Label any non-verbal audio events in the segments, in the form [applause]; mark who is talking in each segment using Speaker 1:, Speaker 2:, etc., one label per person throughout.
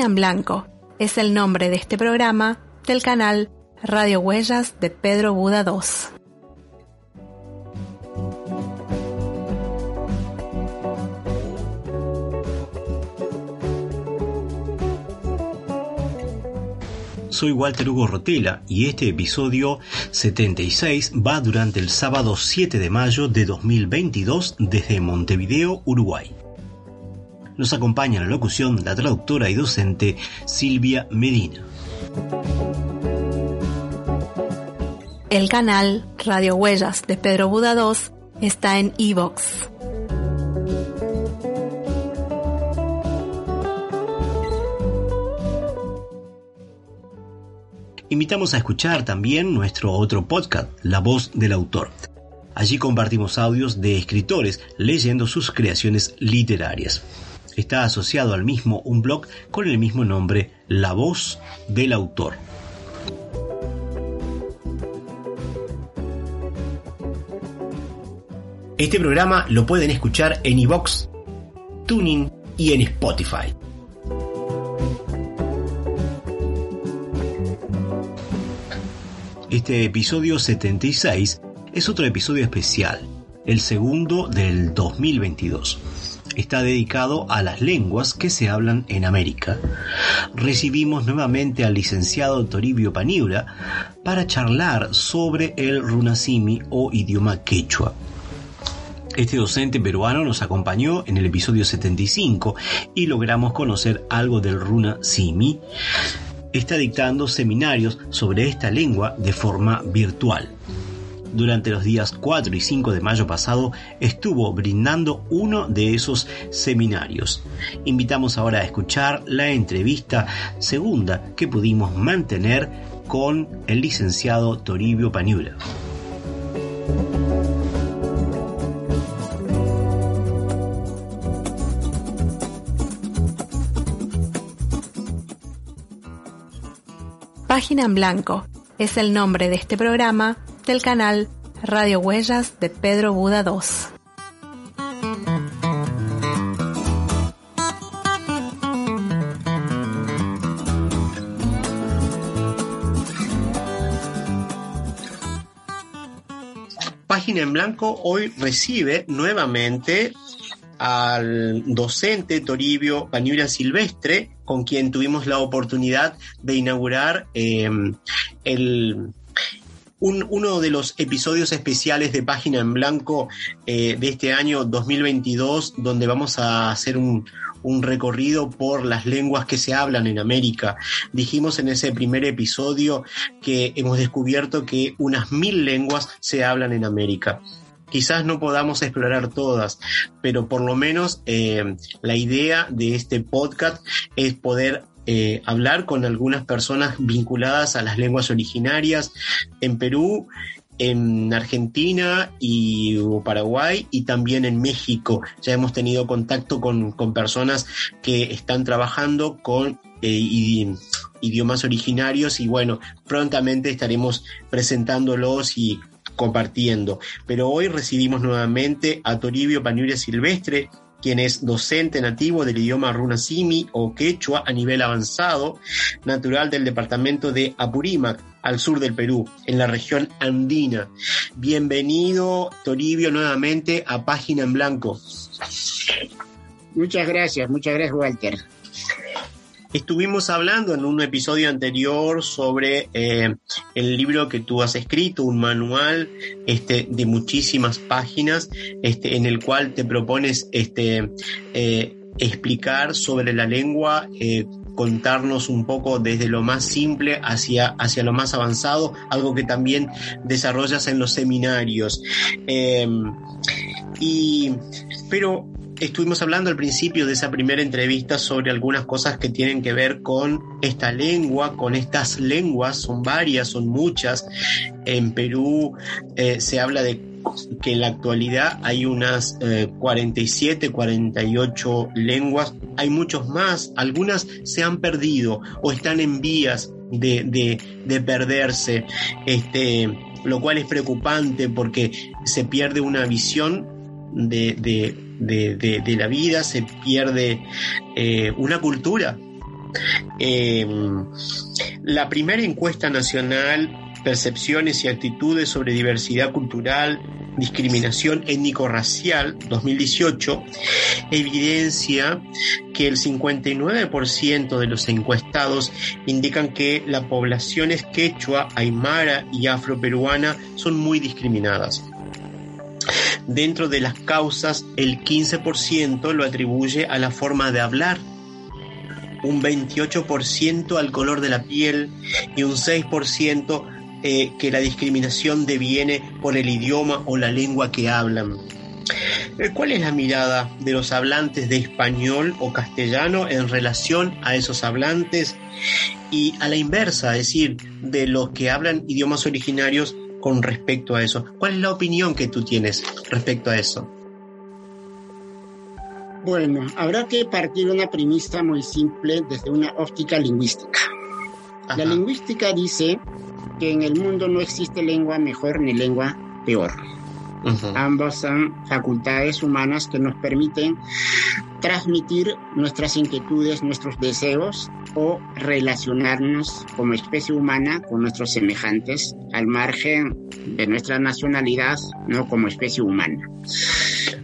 Speaker 1: En Blanco es el nombre de este programa del canal Radio Huellas de Pedro Buda II.
Speaker 2: Soy Walter Hugo Rotela y este episodio 76 va durante el sábado 7 de mayo de 2022 desde Montevideo, Uruguay nos acompaña en la locución la traductora y docente Silvia Medina.
Speaker 1: El canal Radio Huellas de Pedro Buda II está en Evox.
Speaker 2: Invitamos a escuchar también nuestro otro podcast, La voz del autor. Allí compartimos audios de escritores leyendo sus creaciones literarias. Está asociado al mismo un blog con el mismo nombre, La Voz del Autor. Este programa lo pueden escuchar en iVox, Tuning y en Spotify. Este episodio 76 es otro episodio especial, el segundo del 2022 está dedicado a las lenguas que se hablan en América. Recibimos nuevamente al licenciado Toribio Paniura para charlar sobre el runasimi o idioma quechua. Este docente peruano nos acompañó en el episodio 75 y logramos conocer algo del runa simi. Está dictando seminarios sobre esta lengua de forma virtual durante los días 4 y 5 de mayo pasado estuvo brindando uno de esos seminarios. Invitamos ahora a escuchar la entrevista segunda que pudimos mantener con el licenciado Toribio Paniura.
Speaker 1: Página en Blanco es el nombre de este programa del canal Radio Huellas de Pedro Buda II.
Speaker 2: Página en Blanco hoy recibe nuevamente al docente Toribio Pañura Silvestre, con quien tuvimos la oportunidad de inaugurar eh, el uno de los episodios especiales de Página en Blanco eh, de este año 2022, donde vamos a hacer un, un recorrido por las lenguas que se hablan en América. Dijimos en ese primer episodio que hemos descubierto que unas mil lenguas se hablan en América. Quizás no podamos explorar todas, pero por lo menos eh, la idea de este podcast es poder eh, hablar con algunas personas vinculadas a las lenguas originarias en Perú, en Argentina y Paraguay y también en México. Ya hemos tenido contacto con, personas que están trabajando con eh, idiomas originarios y bueno, prontamente estaremos presentándolos y compartiendo. Pero hoy recibimos nuevamente a Toribio Paniuria Silvestre, quien es docente nativo del idioma runasimi o quechua a nivel avanzado, natural del departamento de Apurímac, al sur del Perú, en la región andina. Bienvenido, Toribio, nuevamente a Página en Blanco.
Speaker 3: Muchas gracias, muchas gracias, Walter.
Speaker 2: Estuvimos hablando en un episodio anterior sobre eh, el libro que tú has escrito, un manual este, de muchísimas páginas, este, en el cual te propones este, eh, explicar sobre la lengua, eh, contarnos un poco desde lo más simple hacia, hacia lo más avanzado, algo que también desarrollas en los seminarios. y, pero estuvimos hablando al principio de esa primera entrevista sobre algunas cosas que tienen que ver con esta lengua, con estas lenguas, son varias, son muchas. En Perú eh, se habla de que en la actualidad hay unas 47, 48 lenguas, hay muchos más, algunas se han perdido o están en vías de, de perderse, este, lo cual es preocupante porque se pierde una visión de, de, la vida, se pierde eh, una cultura. Em, la primera encuesta nacional, Percepciones y Actitudes sobre Diversidad Cultural, Discriminación Étnico-Racial 2018, evidencia que el 59% de los encuestados indican que las poblaciones quechua, aymara y afroperuana son muy discriminadas. Dentro de las causas, el 15% lo atribuye a la forma de hablar, un 28% al color de la piel y un 6% eh, que la discriminación deviene por el idioma o la lengua que hablan. Eh, ¿Cuál es la mirada de los hablantes de español o castellano en relación a esos hablantes? Y a la inversa, es decir, de los que hablan idiomas originarios con respecto a eso. ¿Cuál es la opinión que tú tienes respecto a eso?
Speaker 3: Bueno, habrá que partir de una premisa muy simple desde una óptica lingüística. La lingüística dice que en el mundo no existe lengua mejor ni lengua peor. Ambos son facultades humanas que nos permiten transmitir nuestras inquietudes, nuestros deseos o relacionarnos como especie humana con nuestros semejantes al margen de nuestra nacionalidad, no como especie humana.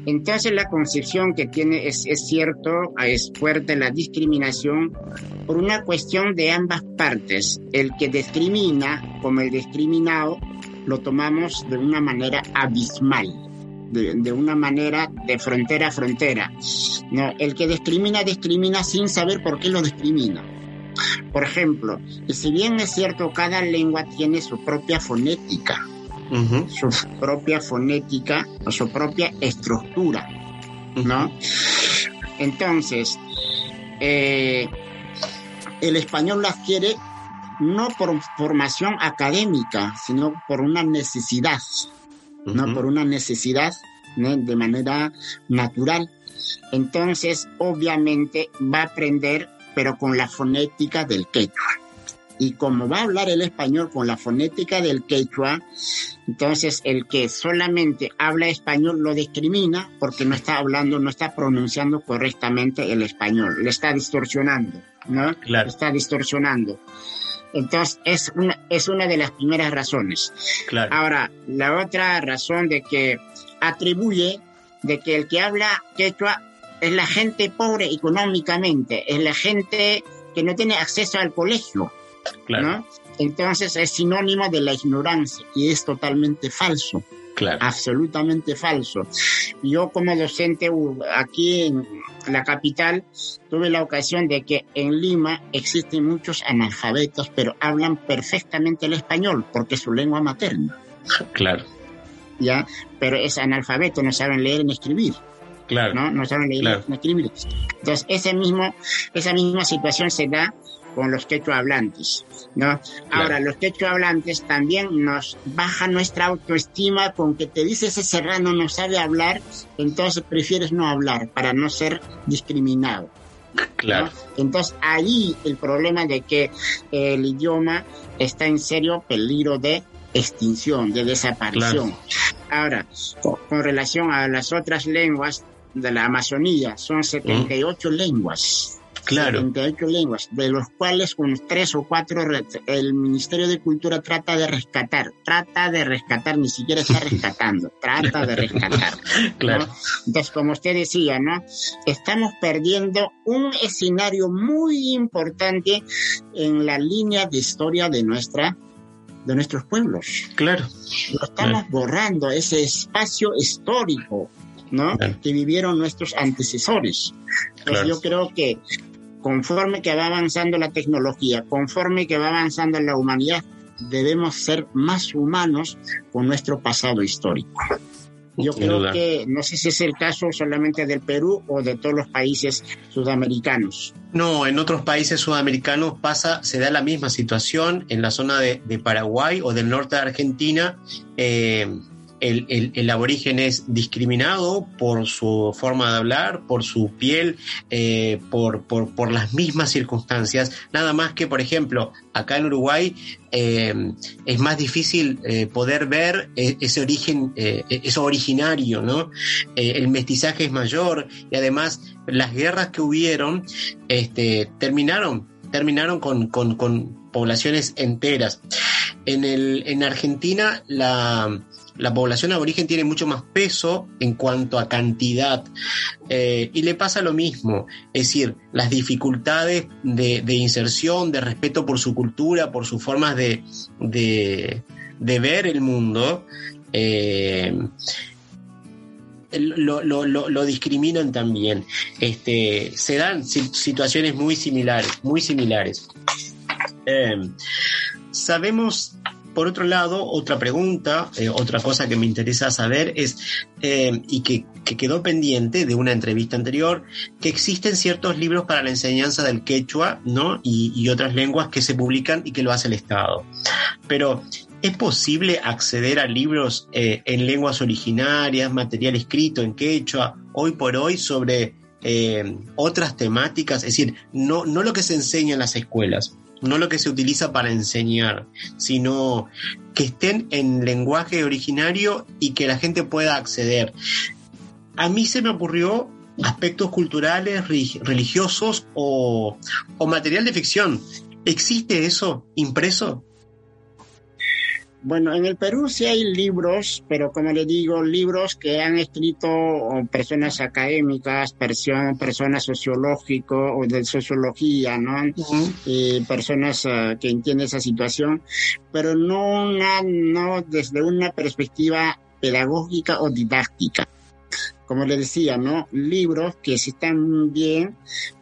Speaker 3: Entonces la concepción que tiene es, cierto, es fuerte la discriminación por una cuestión de ambas partes. El que discrimina como el discriminado lo tomamos de una manera abismal, de, una manera de frontera a frontera. No, el que discrimina, discrimina sin saber por qué lo discrimina. Por ejemplo, y si bien es cierto, cada lengua tiene su propia fonética, su propia fonética o su propia estructura, ¿no? Entonces, eh, el español la adquiere no por formación académica, sino por una necesidad, no por una necesidad de manera natural. Entonces, obviamente, va a aprender, pero con la fonética del quechua. Y como va a hablar el español con la fonética del quechua, entonces el que solamente habla español lo discrimina porque no está hablando, no está pronunciando correctamente el español, le está distorsionando, ¿no? Claro. Está distorsionando. Entonces, es una, es una de las primeras razones. Ahora, la otra razón de que atribuye de que el que habla quechua es la gente pobre económicamente, es la gente que no tiene acceso al colegio. Entonces es sinónimo de la ignorancia y es totalmente falso. Absolutamente falso. Yo como docente aquí en la capital tuve la ocasión de que en Lima existen muchos analfabetos, pero hablan perfectamente el español porque es su lengua materna.
Speaker 2: Claro.
Speaker 3: ¿Ya? Pero es analfabeto, no saben leer ni escribir. Claro. ¿no? No saben leer ni escribir. Entonces, ese mismo, esa misma situación se da con los quechua hablantes, ¿no? Ahora, los quechua hablantes también nos baja nuestra autoestima con que te dice ese serrano no sabe hablar, entonces prefieres no hablar para no ser discriminado. Claro. Entonces ahí el problema de que el idioma está en serio peligro de extinción, de desaparición. Ahora, con, relación a las otras lenguas de la Amazonía, son 78 lenguas
Speaker 2: Claro.
Speaker 3: 78 lenguas, de los cuales con tres o cuatro el Ministerio de Cultura trata de rescatar, trata de rescatar, ni siquiera está [laughs] rescatando, trata de rescatar. [laughs]
Speaker 2: claro.
Speaker 3: Entonces, como usted decía, ¿no? Estamos perdiendo un escenario muy importante en la línea de historia de nuestra de nuestros pueblos.
Speaker 2: Claro.
Speaker 3: Lo estamos borrando, ese espacio histórico, ¿no? Que vivieron nuestros antecesores. Entonces yo creo que conforme que va avanzando la tecnología, conforme que va avanzando la humanidad, debemos ser más humanos con nuestro pasado histórico. Yo creo que no sé si es el caso solamente del Perú o de todos los países sudamericanos.
Speaker 2: No, en otros países sudamericanos pasa, se da la misma situación en la zona de, Paraguay o del norte de Argentina. Eh, el, aborigen es discriminado por su forma de hablar, por su piel, eh, por, por, las mismas circunstancias. Nada más que, por ejemplo, acá en Uruguay eh, es más difícil eh, poder ver ese origen, eso originario, ¿no? el mestizaje es mayor y además las guerras que hubieron este, terminaron, terminaron con, con, con poblaciones enteras. En, el, en Argentina la la población aborigen tiene mucho más peso en cuanto a cantidad eh, y le pasa lo mismo, es decir, las dificultades de, inserción, de respeto por su cultura, por sus formas de, ver el mundo, eh, lo, lo, discriminan también. Este, se dan situaciones muy similares, muy similares. Eh, sabemos por otro lado, otra pregunta, eh, otra cosa que me interesa saber es, eh, y que, quedó pendiente de una entrevista anterior, que existen ciertos libros para la enseñanza del quechua, ¿no? Y, otras lenguas que se publican y que lo hace el Estado. Pero, ¿es posible acceder a libros eh, en lenguas originarias, material escrito en quechua, hoy por hoy sobre otras temáticas? Es decir, no, no lo que se enseña en las escuelas, no lo que se utiliza para enseñar, sino que estén en lenguaje originario y que la gente pueda acceder. A mí se me ocurrió aspectos culturales, religiosos o, o material de ficción. ¿Existe eso impreso?
Speaker 3: Bueno, en el Perú sí hay libros, pero como le digo, libros que han escrito personas académicas, personas sociológicos o de sociología, ¿no? Eh, personas ah, que entienden esa situación, pero no, una, no desde una perspectiva pedagógica o didáctica. Como le decía, ¿no? Libros que sí están bien,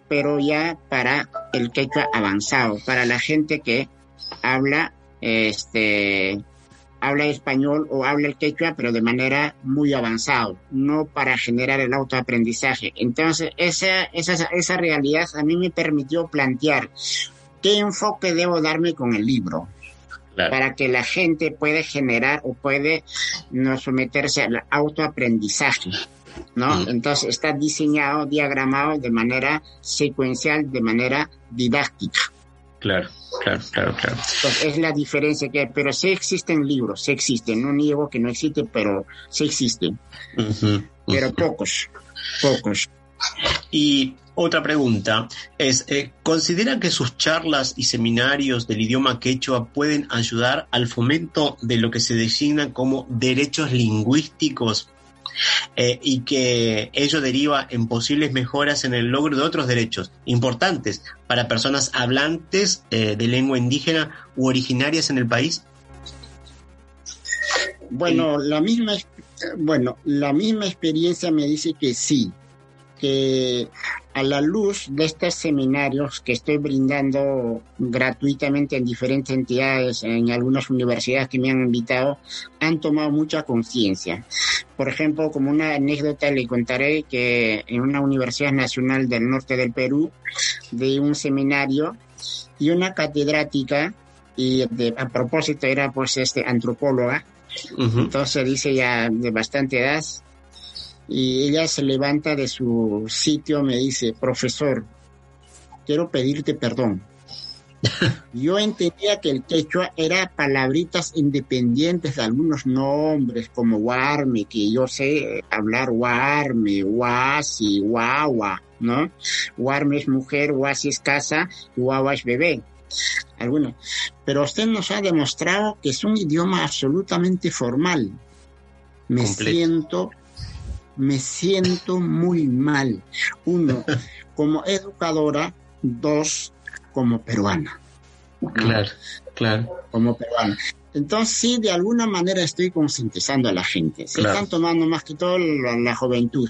Speaker 3: pero ya para el quechua avanzado, para la gente que habla este habla español o habla el quechua, pero de manera muy avanzado, no para generar el autoaprendizaje. Entonces, esa, esa, esa realidad a mí me permitió plantear qué enfoque debo darme con el libro. para que la gente pueda generar o puede no someterse al autoaprendizaje. ¿no? Entonces está diseñado, diagramado de manera secuencial, de manera didáctica.
Speaker 2: Claro, claro, claro, claro.
Speaker 3: es la diferencia que hay, pero sí existen libros, sí existen, no niego que no existen, pero sí existen. pero pocos, pocos.
Speaker 2: Y otra pregunta es, eh, ¿consideran que sus charlas y seminarios del idioma quechua pueden ayudar al fomento de lo que se designa como derechos lingüísticos eh, y que ello deriva en posibles mejoras en el logro de otros derechos importantes para personas hablantes eh, de lengua indígena u originarias en el país?
Speaker 3: Bueno, la misma, bueno, la misma experiencia me dice que sí, que a la luz de estos seminarios que estoy brindando gratuitamente en diferentes entidades, en algunas universidades que me han invitado, han tomado mucha conciencia. Por ejemplo, como una anécdota le contaré que en una universidad nacional del norte del Perú, de un seminario y una catedrática, y a propósito era pues este antropóloga, entonces dice ya de bastante edad, y ella se levanta de su sitio, me dice, profesor, quiero pedirte perdón. [laughs] Yo entendía que el quechua era palabritas independientes de algunos nombres, como Guarme, que yo sé hablar Guarme, Guasi, Guagua, ¿no? Guarme es mujer, Guasi es casa, Guagua es bebé. Algunos. Pero usted nos ha demostrado que es un idioma absolutamente formal. Me siento me siento muy mal. Uno, como educadora, dos, como peruana.
Speaker 2: Claro, claro.
Speaker 3: Como peruana. Entonces, sí, de alguna manera estoy concientizando a la gente. Se están tomando más que todo la, juventud.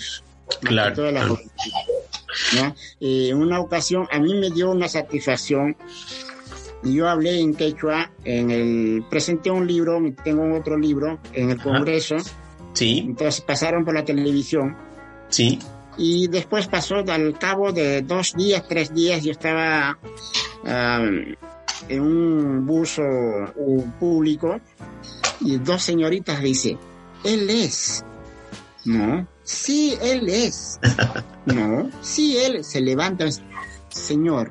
Speaker 2: claro. la
Speaker 3: en una ocasión, a mí me dio una satisfacción. Yo hablé en quechua, en el, presenté un libro, tengo otro libro en el Congreso.
Speaker 2: Sí.
Speaker 3: Entonces pasaron por la televisión.
Speaker 2: Sí.
Speaker 3: Y después pasó al cabo de dos días, tres días, yo estaba en un bus público y dos señoritas dicen, él es. No, sí, él es. [laughs] No, sí, él se levanta. Señor,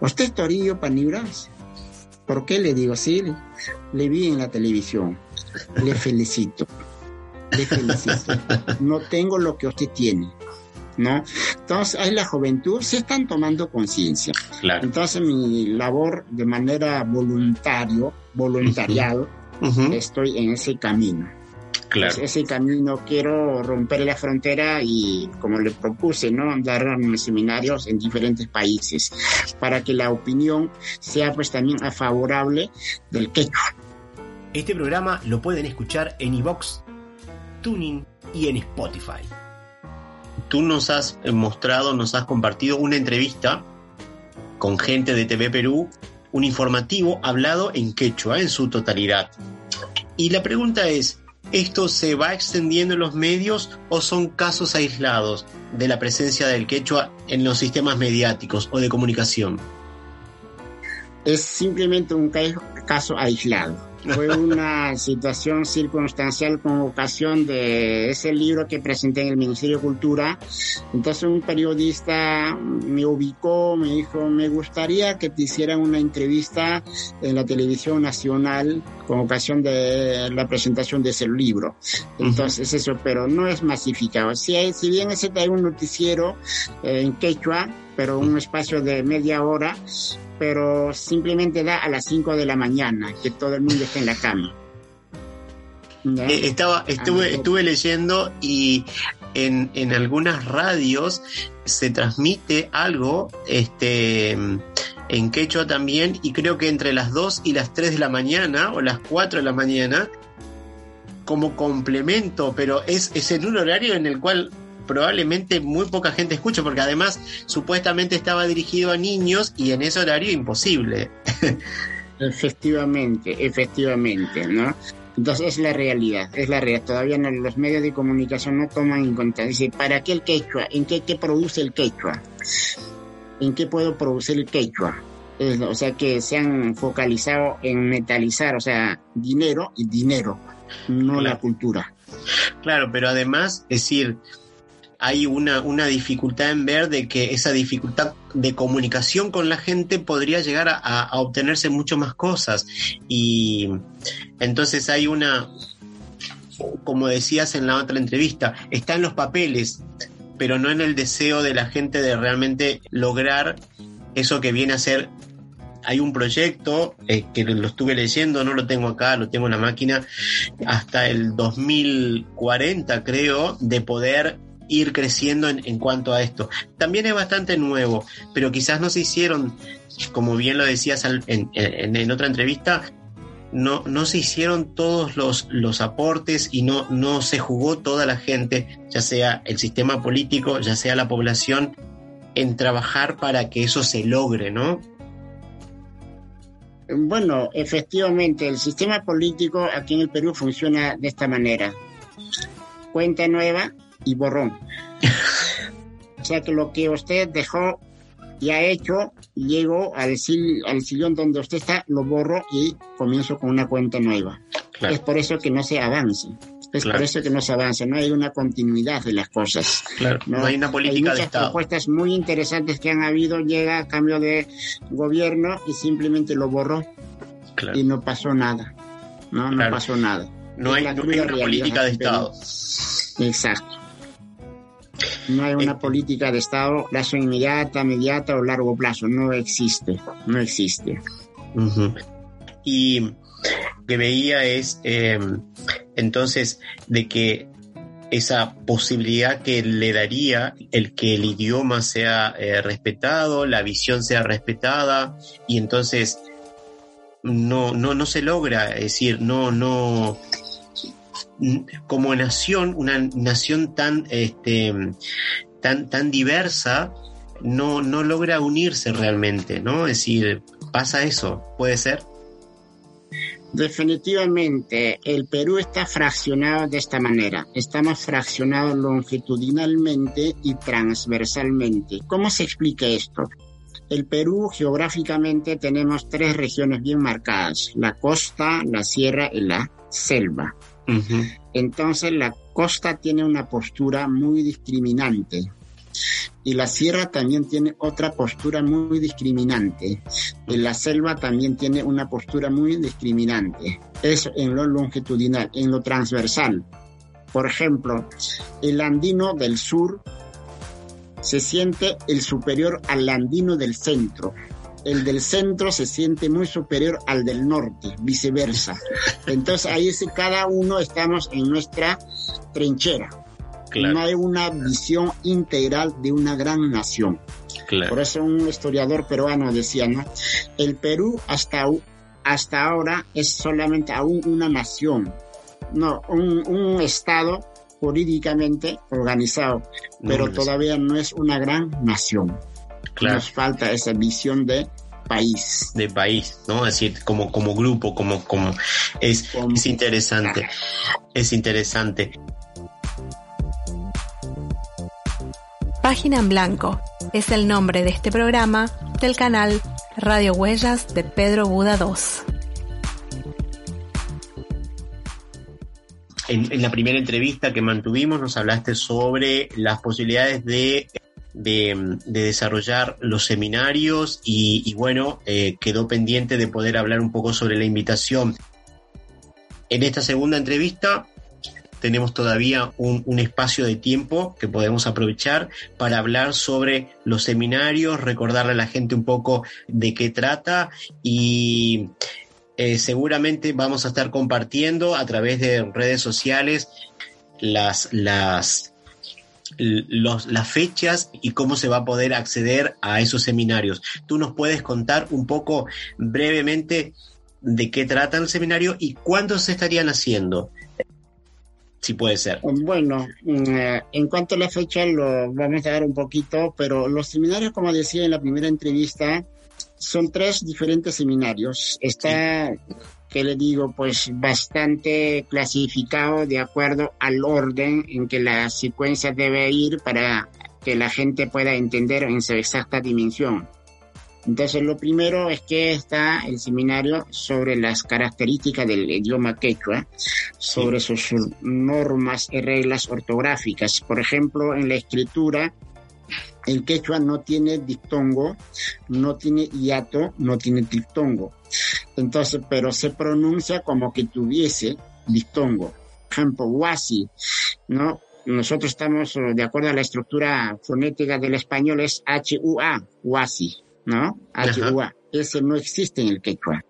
Speaker 3: ¿usted es Torillo Panibras? ¿Por qué le digo? Sí, le vi en la televisión. Le felicito. No tengo lo que usted tiene. ¿no? Entonces, ahí la juventud se están tomando conciencia. Entonces, mi labor de manera voluntario, voluntariado, estoy en ese camino.
Speaker 2: Claro.
Speaker 3: ese camino quiero romper la frontera y, como le propuse, ¿no? Dar seminarios en diferentes países para que la opinión sea pues también favorable del quechua.
Speaker 4: Este programa lo pueden escuchar en iVox, Tuning y en Spotify
Speaker 2: tú nos has mostrado, nos has compartido una entrevista con gente de TV Perú, un informativo hablado en quechua en su totalidad. Y la pregunta es, ¿esto se va extendiendo en los medios o son casos aislados de la presencia del quechua en los sistemas mediáticos o de comunicación?
Speaker 3: Es simplemente un caso aislado fue una situación circunstancial con ocasión de ese libro que presenté en el Ministerio de Cultura. Entonces un periodista me ubicó, me dijo, me gustaría que te hicieran una entrevista en la televisión nacional con ocasión de la presentación de ese libro. Entonces eso, pero no es masificado. Si, hay, si bien ese hay un noticiero eh, en quechua, pero un espacio de media hora, pero simplemente da a las 5 de la mañana, que todo el mundo está en la cama.
Speaker 2: Eh, estaba, estuve, ah, estuve leyendo y en, en, algunas radios se transmite algo este, en quechua también y creo que entre las 2 y las 3 de la mañana o las 4 de la mañana como complemento, pero es, es en un horario en el cual probablemente muy poca gente escucha, porque además supuestamente estaba dirigido a niños y en ese horario imposible. [laughs]
Speaker 3: efectivamente, efectivamente, ¿no? Entonces es la realidad, es la realidad. Todavía no, los medios de comunicación no toman en cuenta. Dice, ¿para qué el quechua? ¿En qué, qué produce el quechua? ¿En qué puedo producir el quechua? o sea que se han focalizado en metalizar, o sea, dinero y dinero, no la cultura.
Speaker 2: Claro, pero además, es decir, hay una, una, dificultad en ver de que esa dificultad de comunicación con la gente podría llegar a, obtenerse mucho más cosas. Y entonces hay una, como decías en la otra entrevista, está en los papeles, pero no en el deseo de la gente de realmente lograr eso que viene a ser hay un proyecto eh, que lo estuve leyendo, no lo tengo acá, lo tengo en la máquina, hasta el 2040 creo, de poder ir creciendo en, cuanto a esto. También es bastante nuevo, pero quizás no se hicieron, como bien lo decías en, en, otra entrevista, no, no se hicieron todos los, los aportes y no, no se jugó toda la gente, ya sea el sistema político, ya sea la población, en trabajar para que eso se logre, ¿no?
Speaker 3: Bueno, efectivamente, el sistema político aquí en el Perú funciona de esta manera. Cuenta nueva, y borrón. [laughs] o sea que lo que usted dejó y ha hecho, llego al, al sillón donde usted está, lo borro y comienzo con una cuenta nueva. Es por eso que no se avance. Es por eso que no se avanza, no hay una continuidad de las cosas.
Speaker 2: Claro, no, hay una política
Speaker 3: hay
Speaker 2: de Estado.
Speaker 3: propuestas muy interesantes que han habido, llega a cambio de gobierno y simplemente lo borró. Y no pasó nada. No, no pasó nada.
Speaker 2: No hay, una política de Estado.
Speaker 3: Exacto. No hay una eh, política de Estado, plazo inmediata, mediata o largo plazo. No existe. No existe.
Speaker 2: Y que veía es eh, entonces de que esa posibilidad que le daría el que el idioma sea eh, respetado, la visión sea respetada y entonces no, no, no se logra, es decir, no, no, como nación, una nación tan, este, tan, tan diversa, no, no logra unirse realmente, ¿no? Es decir, pasa eso, puede ser.
Speaker 3: Definitivamente, el Perú está fraccionado de esta manera. Estamos fraccionados longitudinalmente y transversalmente. ¿Cómo se explica esto? El Perú geográficamente tenemos tres regiones bien marcadas, la costa, la sierra y la selva. Entonces la costa tiene una postura muy discriminante y la sierra también tiene otra postura muy discriminante. Y la selva también tiene una postura muy discriminante. Eso en lo longitudinal, en lo transversal. Por ejemplo, el andino del sur se siente el superior al andino del centro. El del centro se siente muy superior al del norte, viceversa. Entonces ahí es cada uno estamos en nuestra trinchera. No hay una visión integral de una gran nación. Por eso un historiador peruano decía, ¿no? El Perú hasta, hasta ahora es solamente aún una nación, no, un, un estado jurídicamente organizado, pero todavía no es una gran nación. Nos falta esa visión de país.
Speaker 2: De país, ¿no? Es decir, como, como grupo, como, como, es, es interesante, es interesante.
Speaker 1: Página en Blanco es el nombre de este programa del canal Radio Huellas de Pedro Buda 2.
Speaker 2: En, la primera entrevista que mantuvimos nos hablaste sobre las posibilidades de, de, desarrollar los seminarios y, bueno, eh, quedó pendiente de poder hablar un poco sobre la invitación. En esta segunda entrevista tenemos todavía un, espacio de tiempo que podemos aprovechar para hablar sobre los seminarios, recordarle a la gente un poco de qué trata y eh, seguramente vamos a estar compartiendo a través de redes sociales las, las, las fechas y cómo se va a poder acceder a esos seminarios. ¿Tú nos puedes contar un poco brevemente de qué trata el seminario y cuándo se estarían haciendo? Si puede ser.
Speaker 3: Bueno, mm, eh, en cuanto a la fecha lo vamos a dar un poquito, pero los seminarios, como decía en la primera entrevista, son tres diferentes seminarios. Está, que le digo, pues bastante clasificado de acuerdo al orden en que la secuencia debe ir para que la gente pueda entender en su exacta dimensión. Entonces, lo primero es que está el seminario sobre las características del idioma quechua, sobre sus normas y reglas ortográficas. Por ejemplo, en la escritura, el quechua no tiene dictongo, no tiene hiato, no tiene dictongo. Entonces, pero se pronuncia como que tuviese dictongo. Por ejemplo, huasi, ¿no? Nosotros estamos de acuerdo a la estructura fonética del español, es H-U-A, huasi. ¿no? H-U-A. Ese no existe en el quechua.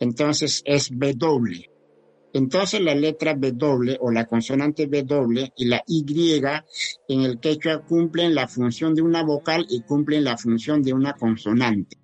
Speaker 3: Entonces es W. Entonces la letra W o la consonante W y la Y en el quechua cumplen la función de una vocal y cumplen la función de una consonante.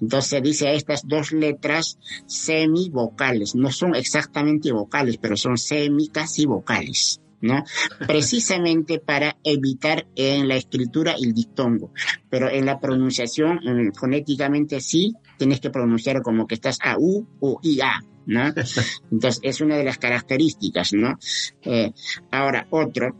Speaker 3: Entonces dice estas dos letras semivocales. No son exactamente vocales, pero son semi casi vocales. ¿No? Precisamente para evitar en la escritura el dictongo. Pero en la pronunciación, fonéticamente sí, tienes que pronunciar como que estás a U o IA, ¿no? [laughs] Entonces, es una de las características, ¿no? Eh, ahora, otro,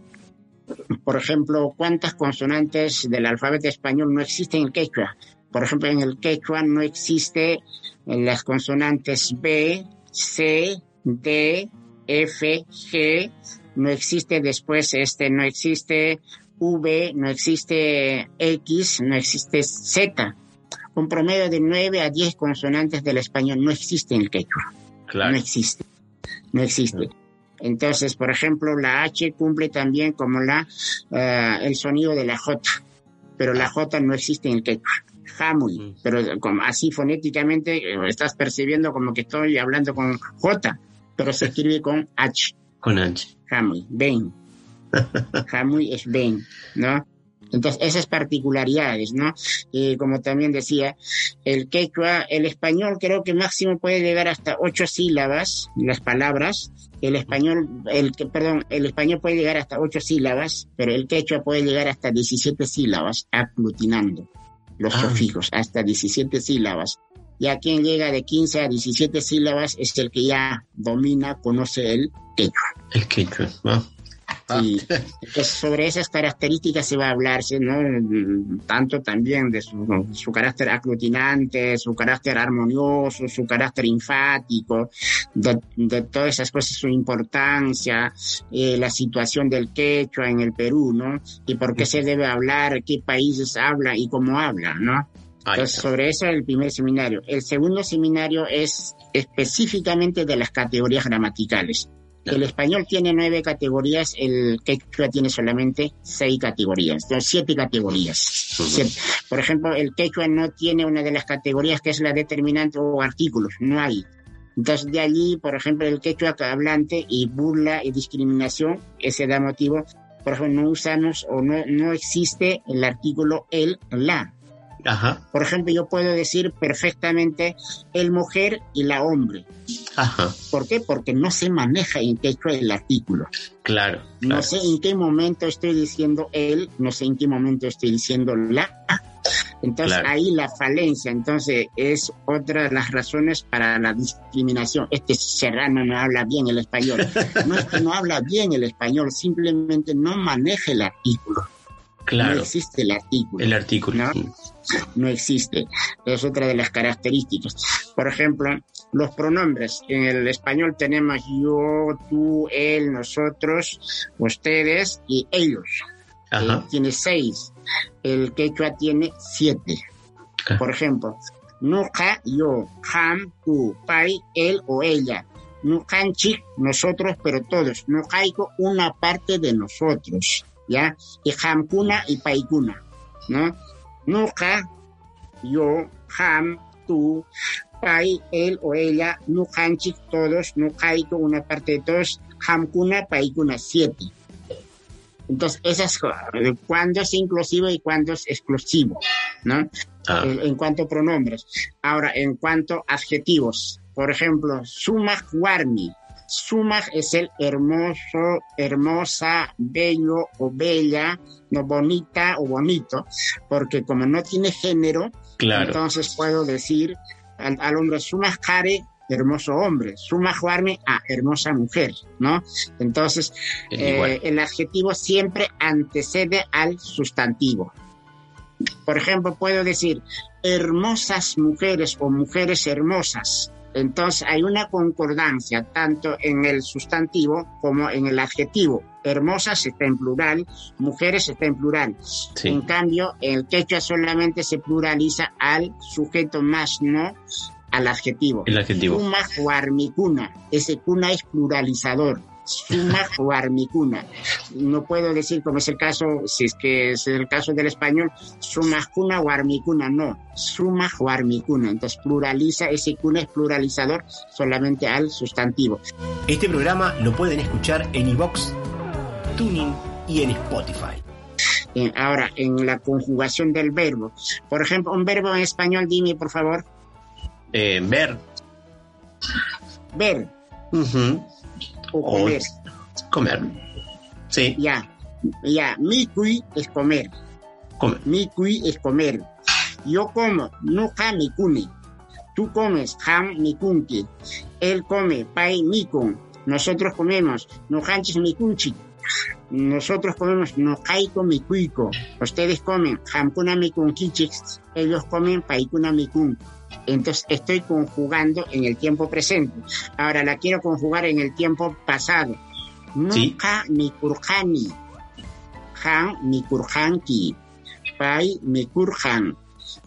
Speaker 3: por ejemplo, ¿cuántas consonantes del alfabeto español no existen en el quechua? Por ejemplo, en el quechua no existe las consonantes B, C, D, F, G, no existe después este, no existe V, no existe X, no existe Z. Un promedio de 9 a 10 consonantes del español no existe en el quechua. Claro. No existe. No existe. Entonces, por ejemplo, la H cumple también como la, eh, el sonido de la J, pero la J no existe en el quechua. Jamuy, mm. pero así fonéticamente eh, estás percibiendo como que estoy hablando con J, pero se [laughs] escribe con H.
Speaker 2: Con H.
Speaker 3: Jamuy, ven. Jamuy es ven, ¿no? Entonces, esas particularidades, ¿no? Y como también decía, el quechua, el español creo que máximo puede llegar hasta ocho sílabas, las palabras. El español, el perdón, el español puede llegar hasta ocho sílabas, pero el quechua puede llegar hasta 17 sílabas, aglutinando los ah. sufijos, hasta 17 sílabas. Ya quien llega de 15 a 17 sílabas es el que ya domina, conoce el quechua.
Speaker 2: El quechua, ¿no?
Speaker 3: Ah. Y [laughs] sobre esas características se va a hablarse, ¿no? Tanto también de su, carácter aglutinante, su carácter armonioso, su carácter enfático, de, todas esas cosas, su importancia, eh, la situación del quechua en el Perú, ¿no? Y por qué se debe hablar, qué países habla y cómo habla, ¿no? Entonces, sobre eso el primer seminario. El segundo seminario es específicamente de las categorías gramaticales. El español tiene nueve categorías, el quechua tiene solamente seis categorías, son siete categorías. Por ejemplo, el quechua no tiene una de las categorías que es la determinante o artículos, no hay. Entonces, de allí, por ejemplo, el quechua hablante y burla y discriminación, ese da motivo. Por ejemplo, no usamos o no, no existe el artículo el, la. Por ejemplo, yo puedo decir perfectamente el mujer y la hombre. Ajá. ¿Por qué? Porque no se maneja en quechua el artículo.
Speaker 2: Claro.
Speaker 3: No sé en qué momento estoy diciendo él, no sé en qué momento estoy diciendo la. Entonces ahí la falencia, entonces es otra de las razones para la discriminación. Este serrano no habla bien el español. [laughs] No es que no habla bien el español, simplemente no maneja el artículo.
Speaker 2: Claro.
Speaker 3: No existe el artículo.
Speaker 2: El artículo.
Speaker 3: ¿no? Existe. Es otra de las características. Por ejemplo, los pronombres. En el español tenemos yo, tú, él, nosotros, ustedes y ellos. tiene seis. El quechua tiene siete. Por ejemplo, nuja, yo, ham, tú, pai, él o ella. Nujanchi, nosotros, pero todos. Nujaico, una parte de nosotros. ¿ya? Y Hamkuna y Paikuna, ¿no? Nuja, yo, Ham, tú, Pai, él o ella, Nujanchik, todos, Nujaiko, una parte de todos, Hamkuna, Paikuna, siete. Entonces, esas cuándo es inclusivo y cuándo es exclusivo, ¿no? Ah. En, cuanto a pronombres. Ahora, en cuanto a adjetivos, por ejemplo, suma warmi, Sumag es el hermoso, hermosa, bello o bella, no bonita o bonito, porque como no tiene género, entonces puedo decir al, hombre Sumag Jare, hermoso hombre, Sumag Juarme a hermosa mujer, ¿no? Entonces, eh, el adjetivo siempre antecede al sustantivo. Por ejemplo, puedo decir hermosas mujeres o mujeres hermosas. Entonces hay una concordancia tanto en el sustantivo como en el adjetivo. Hermosas está en plural, mujeres está en plural. En cambio, el quechua solamente se pluraliza al sujeto más no al adjetivo.
Speaker 2: El adjetivo.
Speaker 3: Kuma Ese cuna es pluralizador suma o armicuna. No puedo decir como es el caso, si es que es el caso del español, suma cuna o armicuna, no, suma o armicuna. Entonces pluraliza, ese cuna es pluralizador solamente al sustantivo.
Speaker 4: Este programa lo pueden escuchar en iVox, Tuning y en Spotify.
Speaker 3: ahora, en la conjugación del verbo. Por ejemplo, un verbo en español, dime por favor.
Speaker 2: Eh, ver.
Speaker 3: Ver o comer.
Speaker 2: comer. Sí.
Speaker 3: Ya, ya, mi cui es comer.
Speaker 2: Comer.
Speaker 3: Mi cui es comer. Yo como, no mi. Tú comes, ham mi kunki. Él come, pai mi. Nosotros comemos, no mi kunchi. Nosotros comemos kaiko mikuiko, ustedes comen hamkuna mikunkichix, ellos comen paikuna mikun. Entonces estoy conjugando en el tiempo presente. Ahora la quiero conjugar en el tiempo pasado. Nunca mikurjani. Han mikurjanki. Pai mikurjan.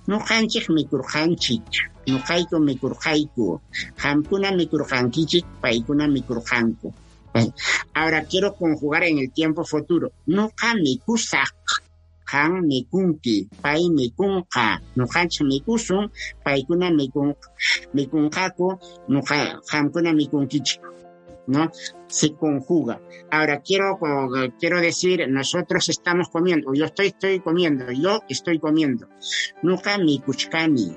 Speaker 3: Nujanchik mikurjanchik. Nukaiko mikurjaiku. Hamkuna mikurjankichik. Paikuna mikurjanku. Ahora quiero conjugar en el tiempo futuro. Nuka mikusak han mikunki, pai mikunka, nuhancha mikusun, paikuna mikun, mikunkaku, hamkuna mikunkichi. ¿no? Se conjuga. Ahora quiero, quiero decir, nosotros estamos comiendo, yo estoy, estoy comiendo, yo estoy comiendo. Nuka mikuchkani.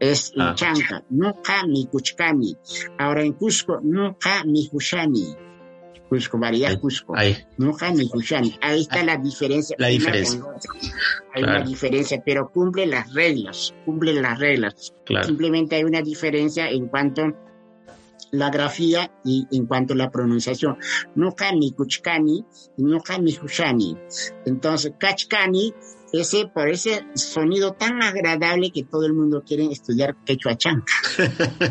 Speaker 3: Es ah. chanca, nuka mikuchkani. Ahora en Cusco, nuka mihushani Cusco, variedad Cusco. Ahí. ni Ahí está la diferencia.
Speaker 2: La diferencia.
Speaker 3: Hay una diferencia, pero cumple las reglas, cumple las reglas. Simplemente hay una diferencia en cuanto a la grafía y en cuanto a la pronunciación. ni Kuchkani y ni Hushani. Entonces, Kachkani, ese, por ese sonido tan agradable que todo el mundo quiere estudiar quechua chanca,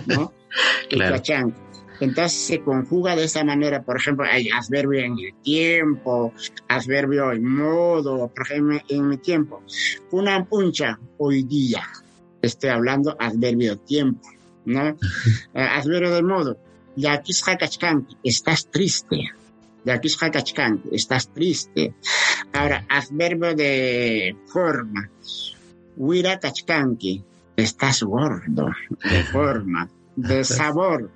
Speaker 3: ¿no? [laughs] Quechua chanca. Entonces se conjuga de esa manera, por ejemplo, hay adverbio en el tiempo, adverbio en modo, por ejemplo, en mi tiempo. Una puncha hoy día, estoy hablando adverbio tiempo, ¿no? [laughs] Eh, adverbio de modo, ya estás triste. Ya estás triste. Ahora, adverbio de forma, huira estás gordo, de forma, de [laughs] sabor,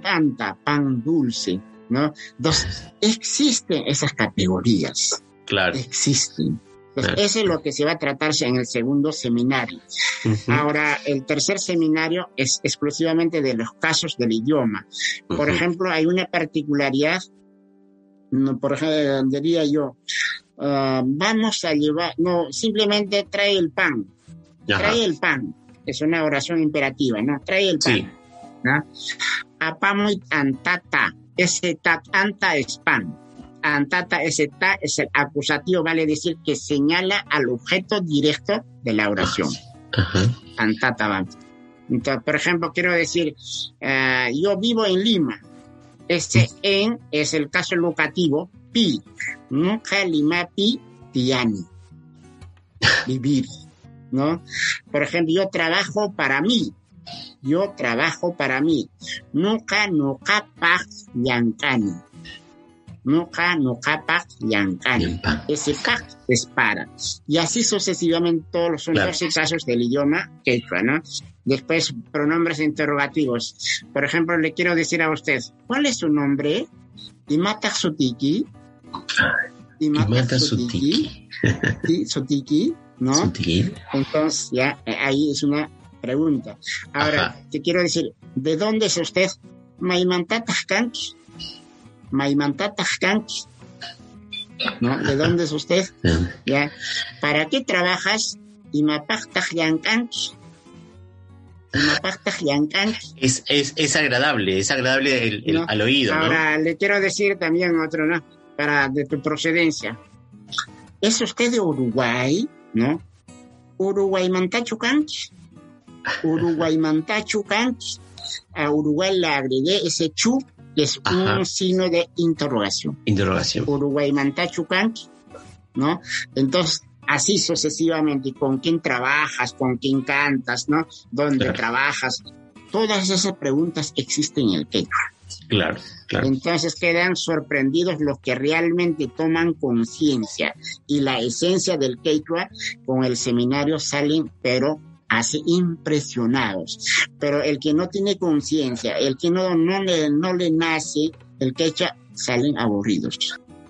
Speaker 3: tanta pan dulce, ¿no? Entonces, existen esas categorías.
Speaker 2: Claro.
Speaker 3: Existen. Eso es lo que se va a tratarse en el segundo seminario. Ahora, el tercer seminario es exclusivamente de los casos del idioma. Por ejemplo, hay una particularidad, por ejemplo, diría yo, ah, vamos a llevar, no, simplemente trae el pan. Trae el pan. Es una oración imperativa, ¿no? Trae el pan. Apamoy antata, ese anta es pan. Antata, ese ta es el acusativo, vale decir que señala al objeto directo de la oración. Antata va. Entonces, por ejemplo, quiero decir, eh, yo vivo en Lima. Ese en es el caso locativo, pi. Nunca lima pi, tiani. Vivir. ¿No? Por ejemplo, yo trabajo para mí yo trabajo para mí. Nunca, nunca, paz, yankani. Nunca, nunca, paz, yankani. Ese paz es para. Y así sucesivamente todos los claro. casos del idioma quechua, ¿no? Después, pronombres interrogativos. Por ejemplo, le quiero decir a usted, ¿cuál es su nombre? Imata Sutiki. Imata Sutiki. Sutiki, ¿no? Entonces, ya, eh, ahí es una pregunta. Ahora, te quiero decir, ¿de dónde es usted? Maimantatajcanqui. Maimantatajcanqui. ¿No? ¿De dónde es usted? ¿Ya? ¿Para qué trabajas? Y
Speaker 2: es, es, es agradable, es agradable el, al oído.
Speaker 3: Ahora, le quiero decir también otro, ¿no? Para de tu procedencia. ¿Es usted de Uruguay? ¿No? Uruguay Mantachucanqui. Uruguay Mantachu A Uruguay le agregué ese chu, que es un signo de interrogación.
Speaker 2: Interrogación.
Speaker 3: Uruguay Mantachu ¿no? Entonces, así sucesivamente, con quién trabajas, con quién cantas, ¿no? ¿Dónde trabajas? Todas esas preguntas existen en el quechua.
Speaker 2: Claro, claro.
Speaker 3: Entonces quedan sorprendidos los que realmente toman conciencia y la esencia del quechua con el seminario salen, pero hace impresionados. Pero el que no tiene conciencia, el que no, no, le, no le nace el quecha, salen aburridos.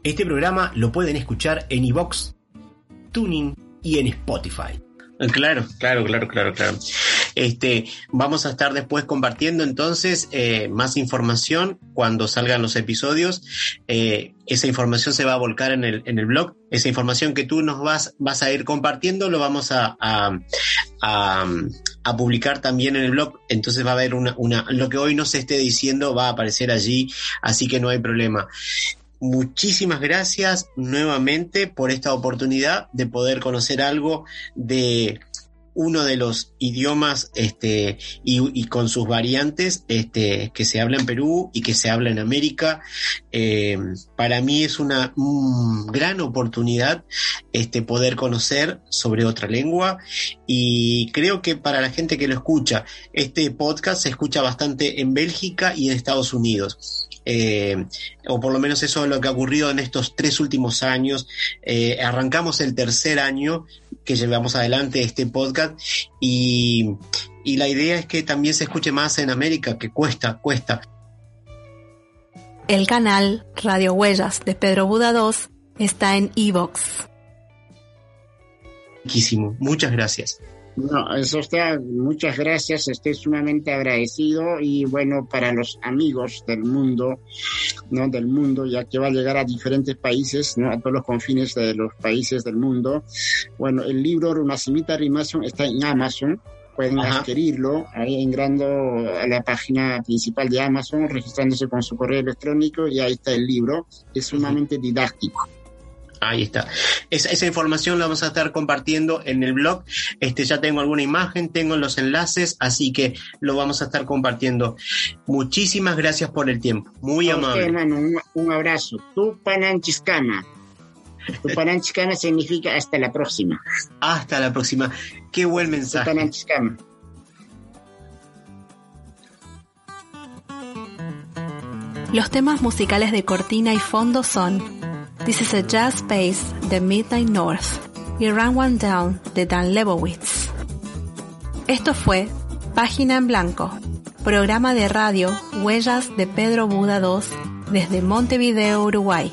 Speaker 4: Este programa lo pueden escuchar en iVox, Tuning y en Spotify.
Speaker 2: Claro, claro, claro, claro, claro. Este, vamos a estar después compartiendo entonces eh, más información cuando salgan los episodios. Eh, esa información se va a volcar en el, en el blog. Esa información que tú nos vas, vas a ir compartiendo lo vamos a, a, a, publicar también en el blog. Entonces va a haber una, una, lo que hoy no se esté diciendo va a aparecer allí, así que no hay problema. Muchísimas gracias nuevamente por esta oportunidad de poder conocer algo de uno de los idiomas este, y, con sus variantes este, que se habla en Perú y que se habla en América. Eh, para mí es una gran oportunidad este, poder conocer sobre otra lengua y creo que para la gente que lo escucha, este podcast se escucha bastante en Bélgica y en Estados Unidos. Eh, o por lo menos eso es lo que ha ocurrido en estos tres últimos años. Eh, arrancamos el tercer año que llevamos adelante este podcast y, y la idea es que también se escuche más en América, que cuesta, cuesta.
Speaker 1: El canal Radio Huellas de Pedro Buda 2 está en Evox.
Speaker 2: Muchas gracias.
Speaker 3: No, eso está, muchas gracias, estoy sumamente agradecido y bueno, para los amigos del mundo, ¿no? Del mundo, ya que va a llegar a diferentes países, ¿no? A todos los confines de los países del mundo. Bueno, el libro Runacimita Rimason está en Amazon, pueden adquirirlo ahí entrando a la página principal de Amazon, registrándose con su correo electrónico y ahí está el libro, es sumamente didáctico.
Speaker 2: Ahí está. Esa, información la vamos a estar compartiendo en el blog. Este, ya tengo alguna imagen, tengo los enlaces, así que lo vamos a estar compartiendo. Muchísimas gracias por el tiempo. Muy amable.
Speaker 3: hermano, un, abrazo. Tu pananchiscana. Tu pananchiscana [laughs] significa hasta la próxima.
Speaker 2: Hasta la próxima. Qué buen mensaje. Tu pananchiscana.
Speaker 1: Los temas musicales de cortina y fondo son This is a Jazz Space de Midnight North y Run One Down de Dan Lebowitz. Esto fue Página en Blanco, programa de radio Huellas de Pedro Buda II desde Montevideo, Uruguay.